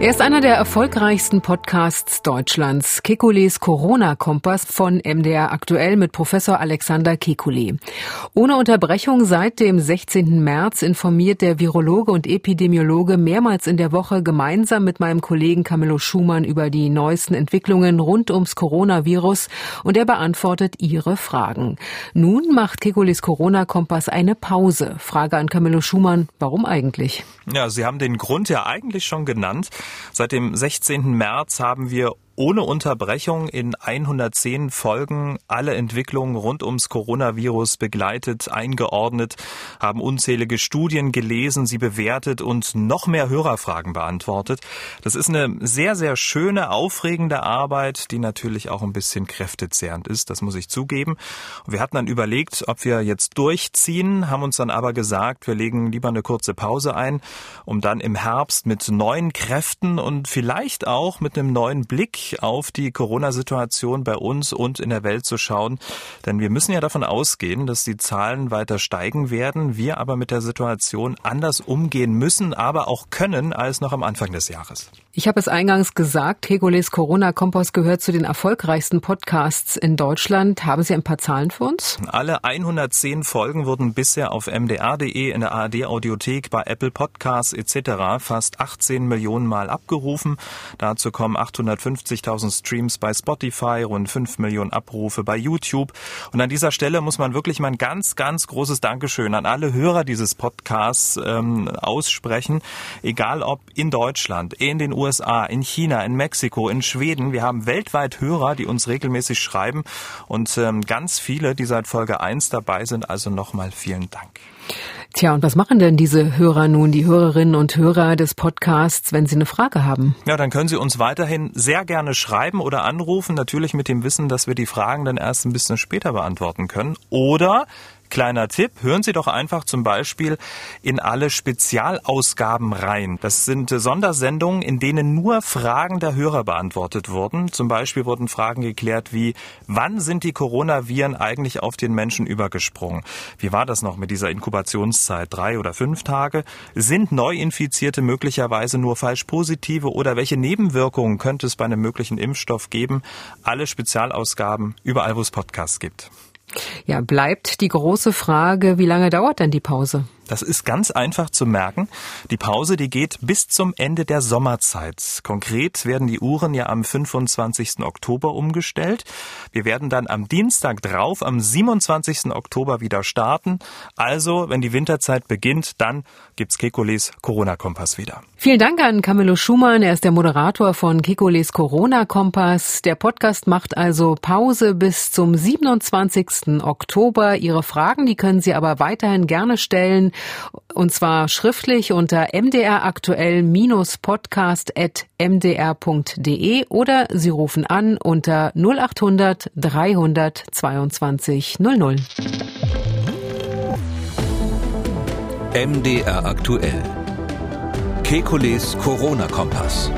Er ist einer der erfolgreichsten Podcasts Deutschlands. Kekules Corona-Kompass von MDR aktuell mit Professor Alexander Kekulé. Ohne Unterbrechung seit dem 16. März informiert der Virologe und Epidemiologe mehrmals in der Woche gemeinsam mit meinem Kollegen Camillo Schumann über die neuesten Entwicklungen rund ums Coronavirus und er beantwortet Ihre Fragen. Nun macht Kekules Corona-Kompass eine Pause. Frage an Camillo Schumann, warum eigentlich? Ja, Sie haben den Grund ja eigentlich schon genannt. Seit dem 16. März haben wir ohne Unterbrechung in 110 Folgen alle Entwicklungen rund ums Coronavirus begleitet, eingeordnet, haben unzählige Studien gelesen, sie bewertet und noch mehr Hörerfragen beantwortet. Das ist eine sehr, sehr schöne, aufregende Arbeit, die natürlich auch ein bisschen kräftezehrend ist, das muss ich zugeben. Wir hatten dann überlegt, ob wir jetzt durchziehen, haben uns dann aber gesagt, wir legen lieber eine kurze Pause ein, um dann im Herbst mit neuen Kräften und vielleicht auch mit einem neuen Blick auf die Corona-Situation bei uns und in der Welt zu schauen. Denn wir müssen ja davon ausgehen, dass die Zahlen weiter steigen werden, wir aber mit der Situation anders umgehen müssen, aber auch können als noch am Anfang des Jahres. Ich habe es eingangs gesagt, Hegoles Corona-Kompass gehört zu den erfolgreichsten Podcasts in Deutschland. Haben Sie ein paar Zahlen für uns? Alle 110 Folgen wurden bisher auf mdr.de, in der ARD-Audiothek, bei Apple Podcasts etc. fast 18 Millionen Mal abgerufen. Dazu kommen 850.000 Streams bei Spotify, rund 5 Millionen Abrufe bei YouTube. Und an dieser Stelle muss man wirklich mal ein ganz, ganz großes Dankeschön an alle Hörer dieses Podcasts ähm, aussprechen. Egal ob in Deutschland, in den USA, USA, in China, in Mexiko, in Schweden. Wir haben weltweit Hörer, die uns regelmäßig schreiben und ähm, ganz viele, die seit Folge 1 dabei sind. Also nochmal vielen Dank. Tja, und was machen denn diese Hörer nun, die Hörerinnen und Hörer des Podcasts, wenn sie eine Frage haben? Ja, dann können Sie uns weiterhin sehr gerne schreiben oder anrufen, natürlich mit dem Wissen, dass wir die Fragen dann erst ein bisschen später beantworten können. Oder Kleiner Tipp, hören Sie doch einfach zum Beispiel in alle Spezialausgaben rein. Das sind Sondersendungen, in denen nur Fragen der Hörer beantwortet wurden. Zum Beispiel wurden Fragen geklärt wie, wann sind die Coronaviren eigentlich auf den Menschen übergesprungen? Wie war das noch mit dieser Inkubationszeit? Drei oder fünf Tage? Sind Neuinfizierte möglicherweise nur falsch positive oder welche Nebenwirkungen könnte es bei einem möglichen Impfstoff geben? Alle Spezialausgaben überall, wo es Podcasts gibt. Ja, bleibt die große Frage, wie lange dauert denn die Pause? Das ist ganz einfach zu merken. Die Pause, die geht bis zum Ende der Sommerzeit. Konkret werden die Uhren ja am 25. Oktober umgestellt. Wir werden dann am Dienstag drauf, am 27. Oktober wieder starten. Also, wenn die Winterzeit beginnt, dann gibt's Kekules Corona-Kompass wieder. Vielen Dank an Camillo Schumann. Er ist der Moderator von Kekules Corona-Kompass. Der Podcast macht also Pause bis zum 27. Oktober. Ihre Fragen, die können Sie aber weiterhin gerne stellen und zwar schriftlich unter mdraktuell-podcast.mdr.de oder Sie rufen an unter 0800 322 00. MDR aktuell. Kekules Corona-Kompass.